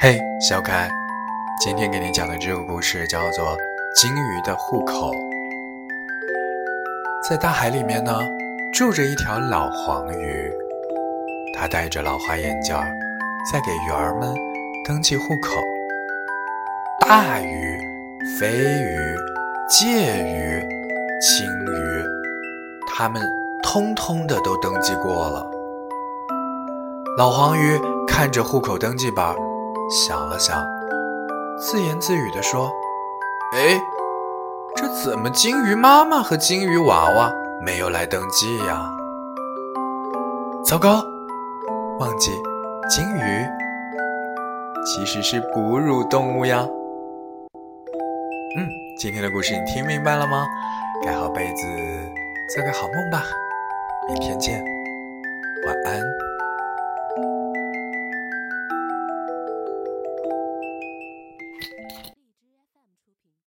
嘿，小可爱，今天给你讲的这个故事叫做《金鱼的户口》。在大海里面呢，住着一条老黄鱼，它戴着老花眼镜，在给鱼儿们登记户口。大鱼、飞鱼、介鱼、青鱼，它们通通的都登记过了。老黄鱼看着户口登记本，想了想，自言自语地说：“哎，这怎么金鱼妈妈和金鱼娃娃没有来登记呀？糟糕，忘记，金鱼其实是哺乳动物呀。”嗯，今天的故事你听明白了吗？盖好被子，做个好梦吧。明天见，晚安。